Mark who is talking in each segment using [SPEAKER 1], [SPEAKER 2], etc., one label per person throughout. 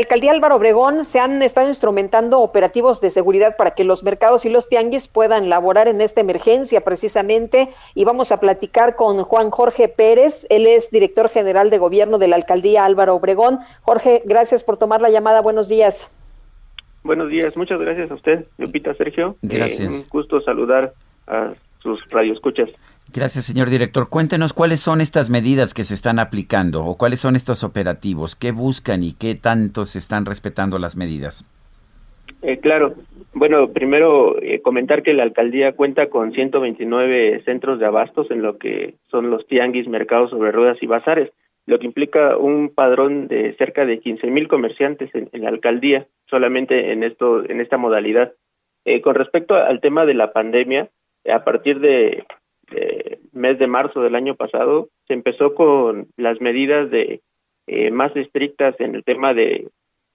[SPEAKER 1] Alcaldía Álvaro Obregón se han estado instrumentando operativos de seguridad para que los mercados y los tianguis puedan laborar en esta emergencia precisamente y vamos a platicar con Juan Jorge Pérez, él es director general de gobierno de la Alcaldía Álvaro Obregón. Jorge, gracias por tomar la llamada. Buenos días.
[SPEAKER 2] Buenos días, muchas gracias a usted, Lupita Sergio.
[SPEAKER 3] Gracias.
[SPEAKER 2] un gusto saludar a sus radioescuchas.
[SPEAKER 3] Gracias, señor director. Cuéntenos cuáles son estas medidas que se están aplicando o cuáles son estos operativos, qué buscan y qué tanto se están respetando las medidas.
[SPEAKER 2] Eh, claro. Bueno, primero eh, comentar que la alcaldía cuenta con 129 centros de abastos en lo que son los tianguis, mercados sobre ruedas y bazares, lo que implica un padrón de cerca de 15 mil comerciantes en, en, la alcaldía solamente en esto en esta modalidad. Eh, con respecto al tema de la pandemia, a partir de mes de marzo del año pasado se empezó con las medidas de eh, más estrictas en el tema de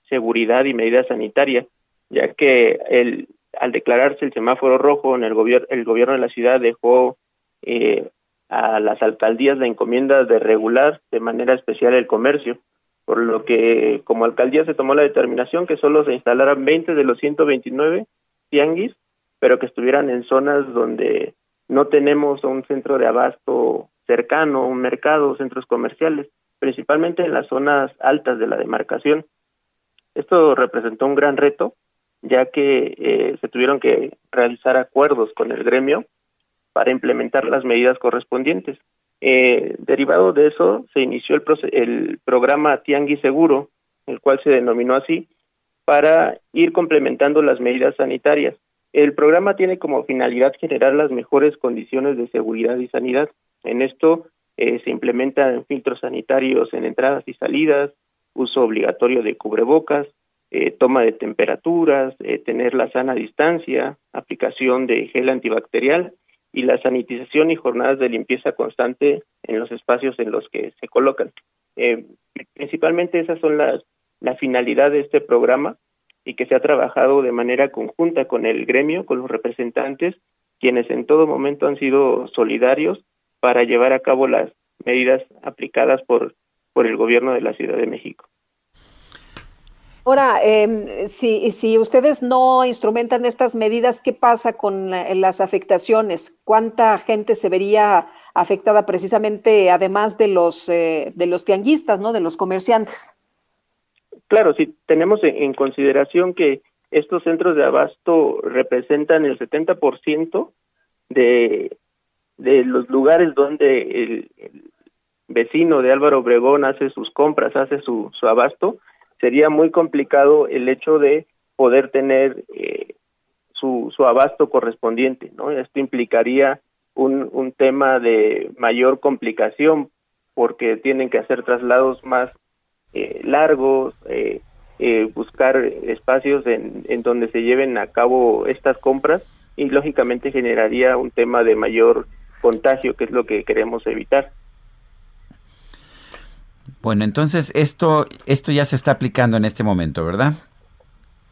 [SPEAKER 2] seguridad y medidas sanitarias, ya que el, al declararse el semáforo rojo en el gobierno el gobierno de la ciudad dejó eh, a las alcaldías la encomienda de regular de manera especial el comercio, por lo que como alcaldía se tomó la determinación que solo se instalaran 20 de los 129 tianguis, pero que estuvieran en zonas donde no tenemos un centro de abasto cercano, un mercado, centros comerciales, principalmente en las zonas altas de la demarcación. Esto representó un gran reto, ya que eh, se tuvieron que realizar acuerdos con el gremio para implementar las medidas correspondientes. Eh, derivado de eso, se inició el, el programa Tianguis Seguro, el cual se denominó así, para ir complementando las medidas sanitarias. El programa tiene como finalidad generar las mejores condiciones de seguridad y sanidad. En esto eh, se implementan filtros sanitarios en entradas y salidas, uso obligatorio de cubrebocas, eh, toma de temperaturas, eh, tener la sana distancia, aplicación de gel antibacterial y la sanitización y jornadas de limpieza constante en los espacios en los que se colocan. principalmente esas son las la finalidad de este programa y que se ha trabajado de manera conjunta con el gremio, con los representantes, quienes en todo momento han sido solidarios para llevar a cabo las medidas aplicadas por, por el gobierno de la Ciudad de México.
[SPEAKER 1] Ahora, eh, si, si ustedes no instrumentan estas medidas, ¿qué pasa con las afectaciones? ¿Cuánta gente se vería afectada precisamente, además de los, eh, de los tianguistas, ¿no? de los comerciantes?
[SPEAKER 2] Claro, si tenemos en consideración que estos centros de abasto representan el 70% de, de los lugares donde el, vecino de Álvaro Obregón hace sus compras, hace su, su abasto, sería muy complicado el hecho de poder tener eh, su, su abasto correspondiente, ¿no? Esto implicaría un tema de mayor complicación porque tienen que hacer traslados más eh, largos, eh, eh, buscar espacios en, en, donde se lleven a cabo estas compras y lógicamente generaría un tema de mayor contagio, que es lo que queremos evitar.
[SPEAKER 3] Bueno, entonces esto esto ya se está aplicando en este momento, ¿verdad?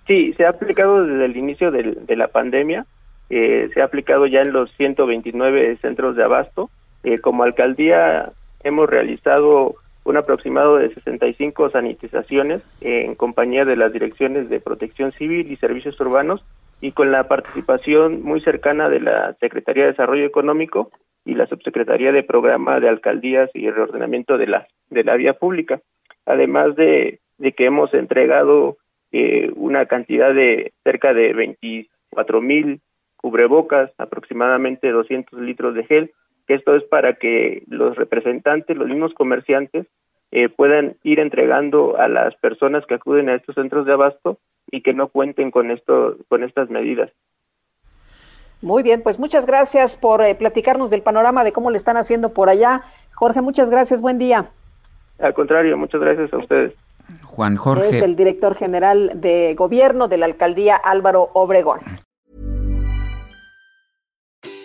[SPEAKER 2] Sí, se ha aplicado desde el inicio de, de la pandemia, eh, se ha aplicado ya en los 129 centros de abasto. Eh, como alcaldía hemos realizado un aproximado de 65 sanitizaciones en compañía de las direcciones de protección civil y servicios urbanos y con la participación muy cercana de la Secretaría de Desarrollo Económico y la Subsecretaría de Programa de Alcaldías y Reordenamiento de la, de la Vía Pública, además de, de que hemos entregado eh, una cantidad de cerca de 24 mil cubrebocas, aproximadamente 200 litros de gel, que esto es para que los representantes, los mismos comerciantes, eh, puedan ir entregando a las personas que acuden a estos centros de abasto y que no cuenten con esto, con estas medidas.
[SPEAKER 1] Muy bien, pues muchas gracias por eh, platicarnos del panorama de cómo le están haciendo por allá. Jorge, muchas gracias, buen día.
[SPEAKER 2] Al contrario, muchas gracias a ustedes.
[SPEAKER 3] Juan Jorge.
[SPEAKER 1] Es el director general de gobierno de la alcaldía Álvaro Obregón.